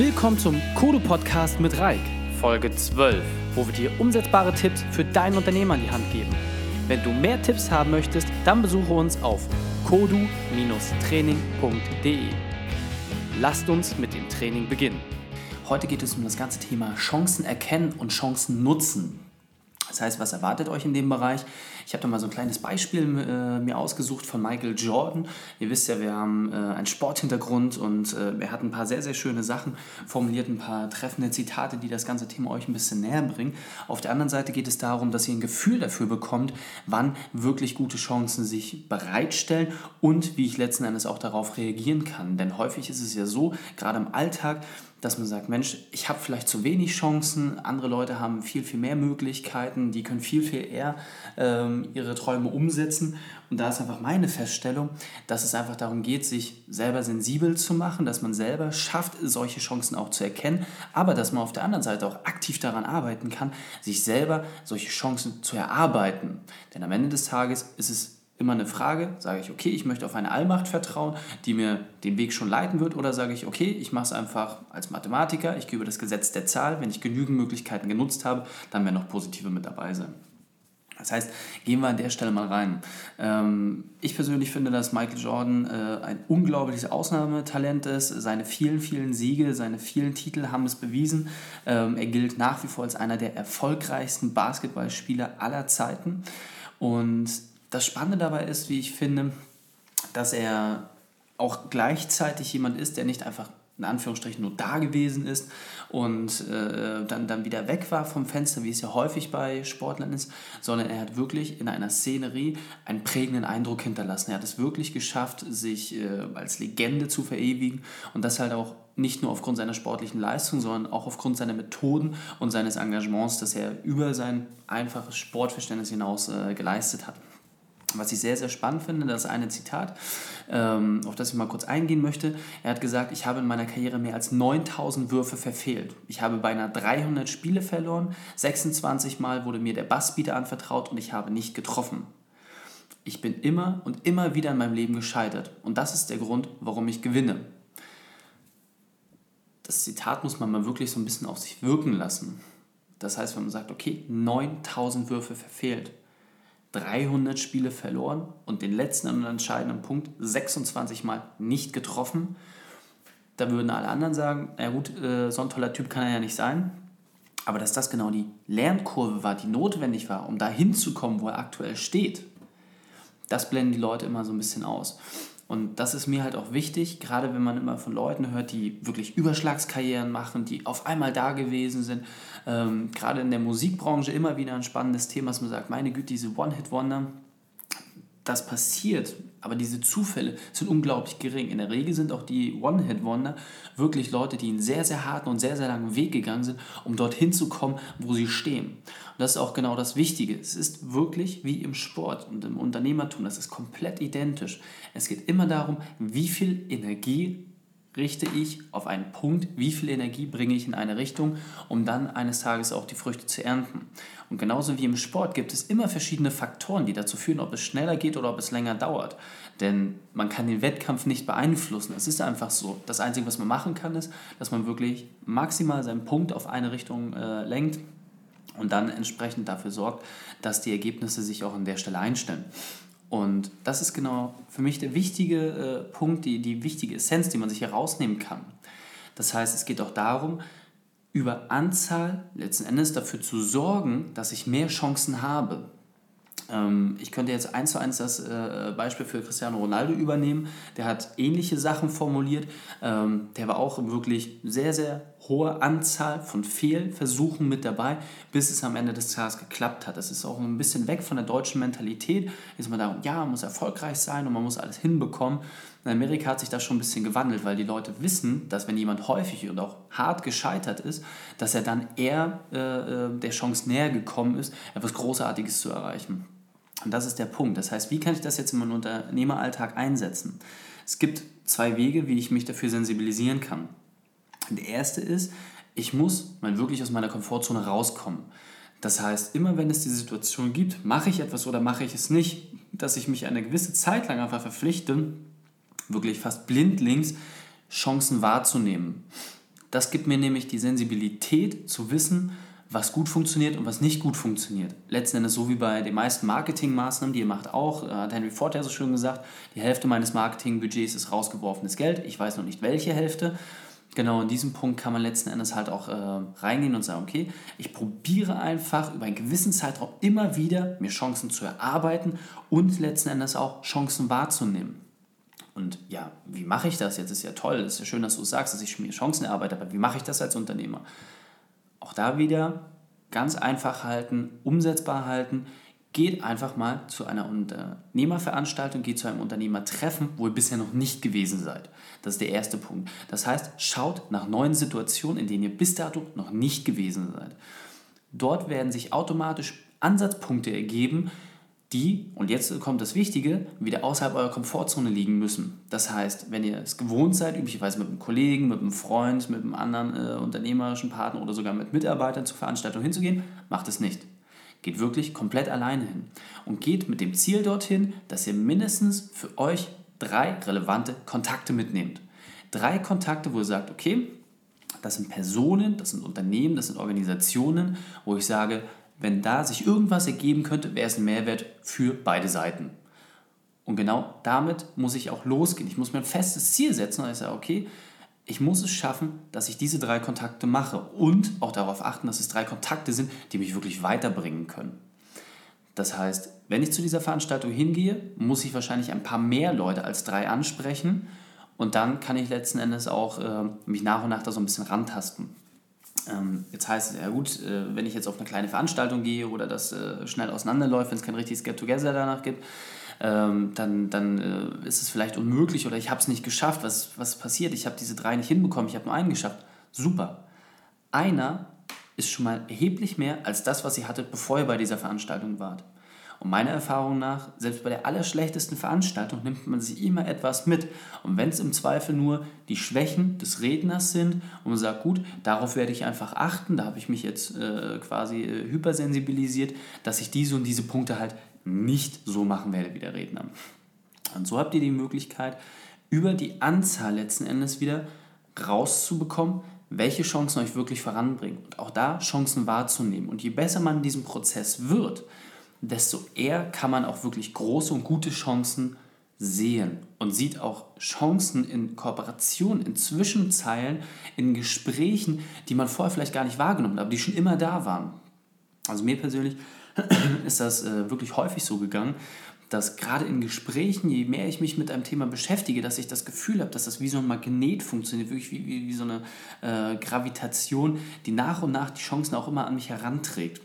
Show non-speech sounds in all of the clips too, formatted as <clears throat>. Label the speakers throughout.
Speaker 1: Willkommen zum Kodo Podcast mit Reik, Folge 12, wo wir dir umsetzbare Tipps für dein Unternehmen an die Hand geben. Wenn du mehr Tipps haben möchtest, dann besuche uns auf kodu-training.de. Lasst uns mit dem Training beginnen. Heute geht es um das ganze Thema Chancen erkennen und Chancen nutzen. Das heißt, was erwartet euch in dem Bereich? Ich habe da mal so ein kleines Beispiel äh, mir ausgesucht von Michael Jordan. Ihr wisst ja, wir haben äh, einen Sporthintergrund und äh, er hat ein paar sehr, sehr schöne Sachen formuliert, ein paar treffende Zitate, die das ganze Thema euch ein bisschen näher bringen. Auf der anderen Seite geht es darum, dass ihr ein Gefühl dafür bekommt, wann wirklich gute Chancen sich bereitstellen und wie ich letzten Endes auch darauf reagieren kann. Denn häufig ist es ja so, gerade im Alltag, dass man sagt, Mensch, ich habe vielleicht zu wenig Chancen, andere Leute haben viel, viel mehr Möglichkeiten, die können viel, viel eher ähm, ihre Träume umsetzen. Und da ist einfach meine Feststellung, dass es einfach darum geht, sich selber sensibel zu machen, dass man selber schafft, solche Chancen auch zu erkennen, aber dass man auf der anderen Seite auch aktiv daran arbeiten kann, sich selber solche Chancen zu erarbeiten. Denn am Ende des Tages ist es immer eine Frage, sage ich, okay, ich möchte auf eine Allmacht vertrauen, die mir den Weg schon leiten wird, oder sage ich, okay, ich mache es einfach als Mathematiker, ich gehe über das Gesetz der Zahl, wenn ich genügend Möglichkeiten genutzt habe, dann werden noch positive mit dabei sein. Das heißt, gehen wir an der Stelle mal rein. Ähm, ich persönlich finde, dass Michael Jordan äh, ein unglaubliches Ausnahmetalent ist. Seine vielen, vielen Siege, seine vielen Titel haben es bewiesen. Ähm, er gilt nach wie vor als einer der erfolgreichsten Basketballspieler aller Zeiten. Und das Spannende dabei ist, wie ich finde, dass er auch gleichzeitig jemand ist, der nicht einfach in Anführungsstrichen nur da gewesen ist und äh, dann, dann wieder weg war vom Fenster, wie es ja häufig bei Sportlern ist, sondern er hat wirklich in einer Szenerie einen prägenden Eindruck hinterlassen. Er hat es wirklich geschafft, sich äh, als Legende zu verewigen und das halt auch nicht nur aufgrund seiner sportlichen Leistung, sondern auch aufgrund seiner Methoden und seines Engagements, das er über sein einfaches Sportverständnis hinaus äh, geleistet hat. Was ich sehr, sehr spannend finde, das ist eine Zitat, ähm, auf das ich mal kurz eingehen möchte. Er hat gesagt, ich habe in meiner Karriere mehr als 9000 Würfe verfehlt. Ich habe beinahe 300 Spiele verloren, 26 Mal wurde mir der Bassbeater anvertraut und ich habe nicht getroffen. Ich bin immer und immer wieder in meinem Leben gescheitert und das ist der Grund, warum ich gewinne. Das Zitat muss man mal wirklich so ein bisschen auf sich wirken lassen. Das heißt, wenn man sagt, okay, 9000 Würfe verfehlt, 300 Spiele verloren und den letzten und entscheidenden Punkt 26 Mal nicht getroffen. Da würden alle anderen sagen, na gut, äh, so ein toller Typ kann er ja nicht sein. Aber dass das genau die Lernkurve war, die notwendig war, um da hinzukommen, wo er aktuell steht, das blenden die Leute immer so ein bisschen aus. Und das ist mir halt auch wichtig, gerade wenn man immer von Leuten hört, die wirklich Überschlagskarrieren machen, die auf einmal da gewesen sind. Ähm, gerade in der Musikbranche immer wieder ein spannendes Thema, dass man sagt, meine Güte, diese One-Hit-Wonder, das passiert, aber diese Zufälle sind unglaublich gering. In der Regel sind auch die One-Hit-Wonder wirklich Leute, die einen sehr, sehr harten und sehr, sehr langen Weg gegangen sind, um dorthin zu kommen, wo sie stehen. Und das ist auch genau das Wichtige. Es ist wirklich wie im Sport und im Unternehmertum, das ist komplett identisch. Es geht immer darum, wie viel Energie richte ich auf einen Punkt, wie viel Energie bringe ich in eine Richtung, um dann eines Tages auch die Früchte zu ernten. Und genauso wie im Sport gibt es immer verschiedene Faktoren, die dazu führen, ob es schneller geht oder ob es länger dauert. Denn man kann den Wettkampf nicht beeinflussen. Es ist einfach so. Das Einzige, was man machen kann, ist, dass man wirklich maximal seinen Punkt auf eine Richtung äh, lenkt und dann entsprechend dafür sorgt, dass die Ergebnisse sich auch an der Stelle einstellen. Und das ist genau für mich der wichtige äh, Punkt, die, die wichtige Essenz, die man sich hier rausnehmen kann. Das heißt, es geht auch darum, über Anzahl letzten Endes dafür zu sorgen, dass ich mehr Chancen habe. Ähm, ich könnte jetzt eins zu eins das äh, Beispiel für Cristiano Ronaldo übernehmen. Der hat ähnliche Sachen formuliert. Ähm, der war auch wirklich sehr, sehr hohe Anzahl von Fehlversuchen mit dabei, bis es am Ende des Tages geklappt hat. Das ist auch ein bisschen weg von der deutschen Mentalität. Ist man da, ja, man muss erfolgreich sein und man muss alles hinbekommen. In Amerika hat sich das schon ein bisschen gewandelt, weil die Leute wissen, dass wenn jemand häufig und auch hart gescheitert ist, dass er dann eher äh, äh der Chance näher gekommen ist, etwas Großartiges zu erreichen. Und das ist der Punkt. Das heißt, wie kann ich das jetzt in meinem Unternehmeralltag einsetzen? Es gibt zwei Wege, wie ich mich dafür sensibilisieren kann. Der erste ist, ich muss mal wirklich aus meiner Komfortzone rauskommen. Das heißt, immer wenn es die Situation gibt, mache ich etwas oder mache ich es nicht, dass ich mich eine gewisse Zeit lang einfach verpflichte, wirklich fast blindlings Chancen wahrzunehmen. Das gibt mir nämlich die Sensibilität zu wissen, was gut funktioniert und was nicht gut funktioniert. Letzten Endes so wie bei den meisten Marketingmaßnahmen, die ihr macht auch, äh, hat Henry Ford ja so schön gesagt, die Hälfte meines Marketingbudgets ist rausgeworfenes Geld. Ich weiß noch nicht welche Hälfte. Genau in diesem Punkt kann man letzten Endes halt auch äh, reingehen und sagen, okay, ich probiere einfach über einen gewissen Zeitraum immer wieder mir Chancen zu erarbeiten und letzten Endes auch Chancen wahrzunehmen. Und ja, wie mache ich das? Jetzt ist ja toll, es ist ja schön, dass du sagst, dass ich mir Chancen erarbeite, aber wie mache ich das als Unternehmer? Auch da wieder ganz einfach halten, umsetzbar halten. Geht einfach mal zu einer Unternehmerveranstaltung, geht zu einem Unternehmertreffen, wo ihr bisher noch nicht gewesen seid. Das ist der erste Punkt. Das heißt, schaut nach neuen Situationen, in denen ihr bis dato noch nicht gewesen seid. Dort werden sich automatisch Ansatzpunkte ergeben, die, und jetzt kommt das Wichtige, wieder außerhalb eurer Komfortzone liegen müssen. Das heißt, wenn ihr es gewohnt seid, üblicherweise mit einem Kollegen, mit einem Freund, mit einem anderen äh, unternehmerischen Partner oder sogar mit Mitarbeitern zur Veranstaltung hinzugehen, macht es nicht. Geht wirklich komplett alleine hin und geht mit dem Ziel dorthin, dass ihr mindestens für euch drei relevante Kontakte mitnehmt. Drei Kontakte, wo ihr sagt, okay, das sind Personen, das sind Unternehmen, das sind Organisationen, wo ich sage, wenn da sich irgendwas ergeben könnte, wäre es ein Mehrwert für beide Seiten. Und genau damit muss ich auch losgehen. Ich muss mir ein festes Ziel setzen und ich sage, okay, ich muss es schaffen, dass ich diese drei Kontakte mache und auch darauf achten, dass es drei Kontakte sind, die mich wirklich weiterbringen können. Das heißt, wenn ich zu dieser Veranstaltung hingehe, muss ich wahrscheinlich ein paar mehr Leute als drei ansprechen und dann kann ich letzten Endes auch äh, mich nach und nach da so ein bisschen rantasten. Ähm, jetzt heißt es, ja gut, äh, wenn ich jetzt auf eine kleine Veranstaltung gehe oder das äh, schnell auseinanderläuft, wenn es kein richtiges Get-Together danach gibt, ähm, dann, dann äh, ist es vielleicht unmöglich oder ich habe es nicht geschafft. Was, was passiert? Ich habe diese drei nicht hinbekommen, ich habe nur einen geschafft. Super. Einer ist schon mal erheblich mehr als das, was ihr hattet, bevor ihr bei dieser Veranstaltung wart. Und meiner Erfahrung nach, selbst bei der allerschlechtesten Veranstaltung nimmt man sich immer etwas mit. Und wenn es im Zweifel nur die Schwächen des Redners sind und man sagt, gut, darauf werde ich einfach achten, da habe ich mich jetzt äh, quasi äh, hypersensibilisiert, dass ich diese und diese Punkte halt nicht so machen werde wie der Redner. Und so habt ihr die Möglichkeit, über die Anzahl letzten Endes wieder rauszubekommen, welche Chancen euch wirklich voranbringen und auch da Chancen wahrzunehmen. Und je besser man in diesem Prozess wird, desto eher kann man auch wirklich große und gute Chancen sehen und sieht auch Chancen in Kooperation, in Zwischenzeilen, in Gesprächen, die man vorher vielleicht gar nicht wahrgenommen hat, aber die schon immer da waren. Also mir persönlich <clears throat> ist das äh, wirklich häufig so gegangen, dass gerade in Gesprächen, je mehr ich mich mit einem Thema beschäftige, dass ich das Gefühl habe, dass das wie so ein Magnet funktioniert, wirklich wie, wie, wie so eine äh, Gravitation, die nach und nach die Chancen auch immer an mich heranträgt.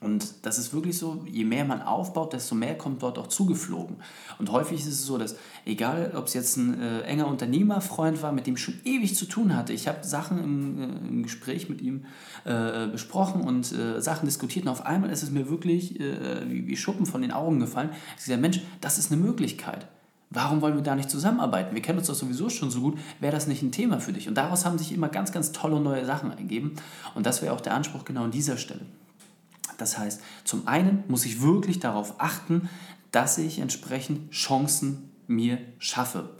Speaker 1: Und das ist wirklich so, je mehr man aufbaut, desto mehr kommt dort auch zugeflogen. Und häufig ist es so, dass egal, ob es jetzt ein äh, enger Unternehmerfreund war, mit dem ich schon ewig zu tun hatte, ich habe Sachen im, äh, im, Gespräch mit ihm äh, besprochen und äh, Sachen diskutiert und auf einmal ist es mir wirklich äh, wie, wie, Schuppen von den Augen gefallen. Ich sage, Mensch, das ist eine Möglichkeit. Warum wollen wir da nicht zusammenarbeiten? Wir kennen uns doch sowieso schon so gut. Wäre das nicht ein Thema für dich? Und daraus haben sich immer ganz, ganz tolle neue Sachen ergeben. Und das wäre auch der Anspruch genau an dieser Stelle. Das heißt, zum einen muss ich wirklich darauf achten, dass ich entsprechend Chancen mir schaffe.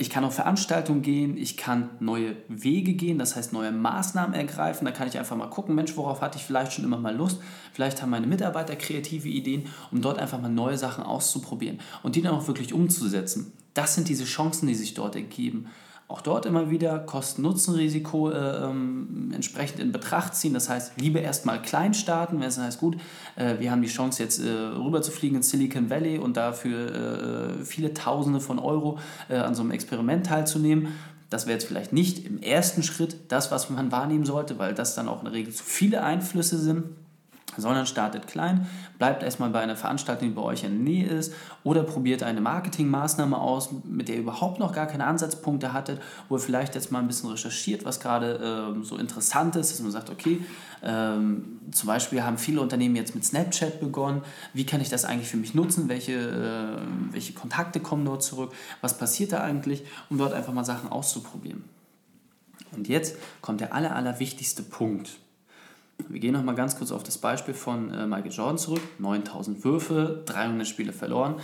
Speaker 1: Ich kann auf Veranstaltungen gehen, ich kann neue Wege gehen, das heißt neue Maßnahmen ergreifen. Da kann ich einfach mal gucken, Mensch, worauf hatte ich vielleicht schon immer mal Lust? Vielleicht haben meine Mitarbeiter kreative Ideen, um dort einfach mal neue Sachen auszuprobieren und die dann auch wirklich umzusetzen. Das sind diese Chancen, die sich dort ergeben auch dort immer wieder Kosten-Nutzen-Risiko äh, ähm, entsprechend in Betracht ziehen. Das heißt, lieber erstmal klein starten, wenn es heißt, gut, äh, wir haben die Chance jetzt äh, rüber zu fliegen ins Silicon Valley und dafür äh, viele Tausende von Euro äh, an so einem Experiment teilzunehmen. Das wäre jetzt vielleicht nicht im ersten Schritt das, was man wahrnehmen sollte, weil das dann auch in der Regel zu viele Einflüsse sind sondern startet klein, bleibt erstmal bei einer Veranstaltung, die bei euch in der Nähe ist oder probiert eine Marketingmaßnahme aus, mit der ihr überhaupt noch gar keine Ansatzpunkte hattet, wo ihr vielleicht jetzt mal ein bisschen recherchiert, was gerade ähm, so interessant ist, dass man sagt, okay, ähm, zum Beispiel haben viele Unternehmen jetzt mit Snapchat begonnen, wie kann ich das eigentlich für mich nutzen, welche, äh, welche Kontakte kommen dort zurück, was passiert da eigentlich, um dort einfach mal Sachen auszuprobieren. Und jetzt kommt der aller, aller wichtigste Punkt wir gehen nochmal ganz kurz auf das Beispiel von äh, Michael Jordan zurück. 9000 Würfe, 300 Spiele verloren.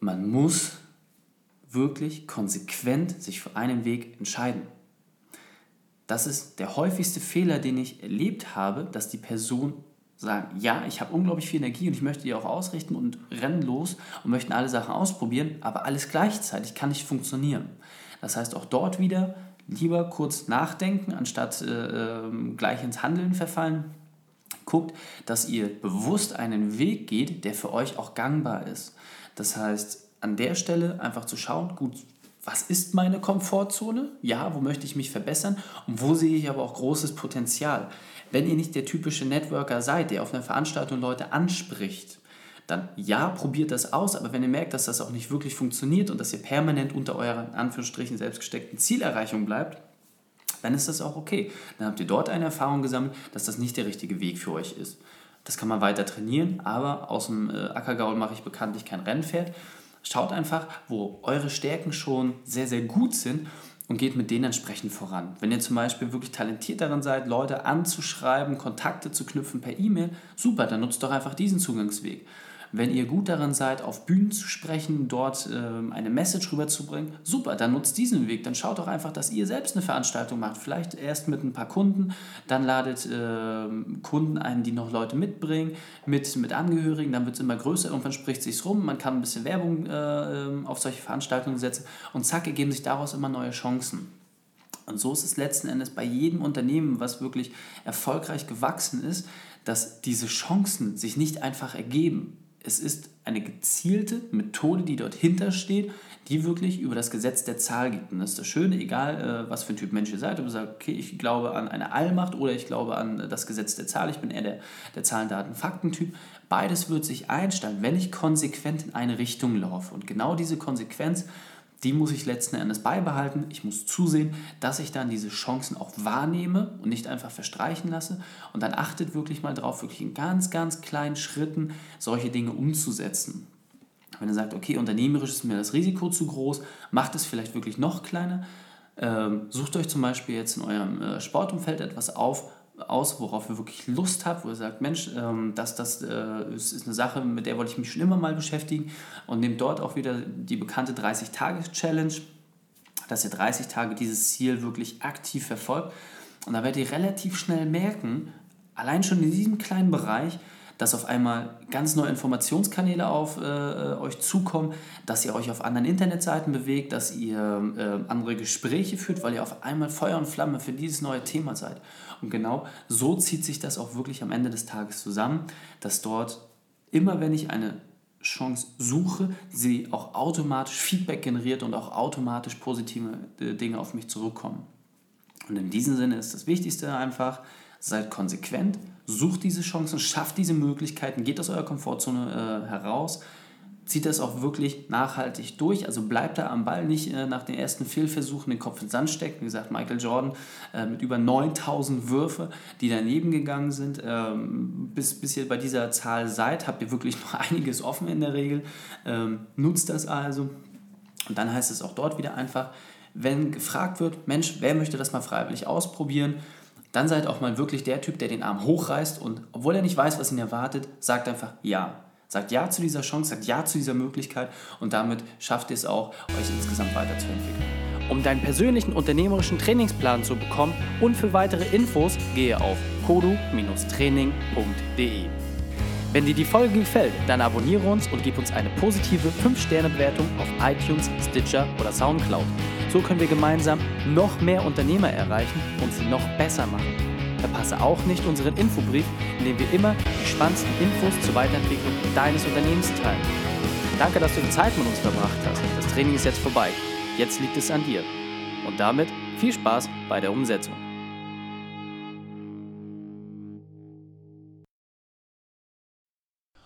Speaker 1: Man muss wirklich konsequent sich für einen Weg entscheiden. das ist der häufigste Fehler, den ich erlebt habe, dass die Person sagen, ja, ich habe unglaublich viel Energie und ich möchte die auch ausrichten und rennen los und möchten alle Sachen ausprobieren, aber alles gleichzeitig kann nicht funktionieren. Das heißt auch dort wieder lieber kurz nachdenken, anstatt äh, ähm, gleich ins Handeln verfallen. Guckt, dass ihr bewusst einen Weg geht, der für euch auch gangbar ist. Das heißt, an der Stelle einfach zu schauen, gut, was ist meine Komfortzone? Ja, wo möchte ich mich verbessern? Und wo sehe ich aber auch großes Potenzial? Wenn ihr nicht der typische Networker seid, der auf einer Veranstaltung Leute anspricht, dann ja, probiert das aus, aber wenn ihr merkt, dass das auch nicht wirklich funktioniert und dass ihr permanent unter eurer, Anführungsstrichen, selbstgesteckten Zielerreichung bleibt, dann ist das auch okay. Dann habt ihr dort eine Erfahrung gesammelt, dass das nicht der richtige Weg für euch ist. Das kann man weiter trainieren, aber aus dem äh, Ackergaul mache ich bekanntlich kein Rennpferd. Schaut einfach, wo eure Stärken schon sehr, sehr gut sind und geht mit denen entsprechend voran. Wenn ihr zum Beispiel wirklich talentiert darin seid, Leute anzuschreiben, Kontakte zu knüpfen per E-Mail, super, dann nutzt doch einfach diesen Zugangsweg. Wenn ihr gut darin seid, auf Bühnen zu sprechen, dort äh, eine Message rüberzubringen, super, dann nutzt diesen Weg. Dann schaut doch einfach, dass ihr selbst eine Veranstaltung macht. Vielleicht erst mit ein paar Kunden, dann ladet äh, Kunden ein, die noch Leute mitbringen, mit, mit Angehörigen, dann wird es immer größer, irgendwann spricht es sich rum, man kann ein bisschen Werbung äh, auf solche Veranstaltungen setzen und zack, ergeben sich daraus immer neue Chancen. Und so ist es letzten Endes bei jedem Unternehmen, was wirklich erfolgreich gewachsen ist, dass diese Chancen sich nicht einfach ergeben es ist eine gezielte Methode, die dort hintersteht, die wirklich über das Gesetz der Zahl geht. Und das ist das Schöne, egal äh, was für ein Typ Mensch ihr seid, ob ihr sagt, okay, ich glaube an eine Allmacht oder ich glaube an das Gesetz der Zahl, ich bin eher der, der Zahlen, Daten, Fakten-Typ. Beides wird sich einstellen, wenn ich konsequent in eine Richtung laufe. Und genau diese Konsequenz die muss ich letzten Endes beibehalten. Ich muss zusehen, dass ich dann diese Chancen auch wahrnehme und nicht einfach verstreichen lasse. Und dann achtet wirklich mal drauf, wirklich in ganz, ganz kleinen Schritten solche Dinge umzusetzen. Wenn ihr sagt, okay, unternehmerisch ist mir das Risiko zu groß, macht es vielleicht wirklich noch kleiner. Ähm, sucht euch zum Beispiel jetzt in eurem äh, Sportumfeld etwas auf, aus, worauf ihr wirklich Lust habt, wo ihr sagt, Mensch, ähm, das, das äh, ist, ist eine Sache, mit der wollte ich mich schon immer mal beschäftigen und nehmt dort auch wieder die bekannte 30-Tage-Challenge, dass ihr 30 Tage dieses Ziel wirklich aktiv verfolgt. Und da werdet ihr relativ schnell merken, allein schon in diesem kleinen Bereich, dass auf einmal ganz neue Informationskanäle auf äh, äh, euch zukommen, dass ihr euch auf anderen Internetseiten bewegt, dass ihr äh, andere Gespräche führt, weil ihr auf einmal Feuer und Flamme für dieses neue Thema seid. Und genau so zieht sich das auch wirklich am Ende des Tages zusammen, dass dort immer, wenn ich eine Chance suche, sie auch automatisch Feedback generiert und auch automatisch positive äh, Dinge auf mich zurückkommen. Und in diesem Sinne ist das Wichtigste einfach, seid konsequent, sucht diese Chancen, schafft diese Möglichkeiten, geht aus eurer Komfortzone äh, heraus, zieht das auch wirklich nachhaltig durch. Also bleibt da am Ball, nicht äh, nach den ersten Fehlversuchen den Kopf in den Sand stecken. Wie gesagt, Michael Jordan äh, mit über 9000 Würfe, die daneben gegangen sind. Ähm, bis, bis ihr bei dieser Zahl seid, habt ihr wirklich <laughs> noch einiges offen in der Regel. Ähm, nutzt das also. Und dann heißt es auch dort wieder einfach, wenn gefragt wird, Mensch, wer möchte das mal freiwillig ausprobieren? Dann seid auch mal wirklich der Typ, der den Arm hochreißt und obwohl er nicht weiß, was ihn erwartet, sagt einfach ja. Sagt ja zu dieser Chance, sagt ja zu dieser Möglichkeit und damit schafft ihr es auch, euch insgesamt weiterzuentwickeln.
Speaker 2: Um deinen persönlichen unternehmerischen Trainingsplan zu bekommen und für weitere Infos gehe auf kodu-training.de. Wenn dir die Folge gefällt, dann abonniere uns und gib uns eine positive 5-Sterne-Bewertung auf iTunes, Stitcher oder Soundcloud. So können wir gemeinsam noch mehr Unternehmer erreichen und sie noch besser machen. Verpasse auch nicht unseren Infobrief, in dem wir immer die spannendsten Infos zur Weiterentwicklung deines Unternehmens teilen. Danke, dass du die Zeit mit uns verbracht hast. Das Training ist jetzt vorbei. Jetzt liegt es an dir. Und damit viel Spaß bei der Umsetzung.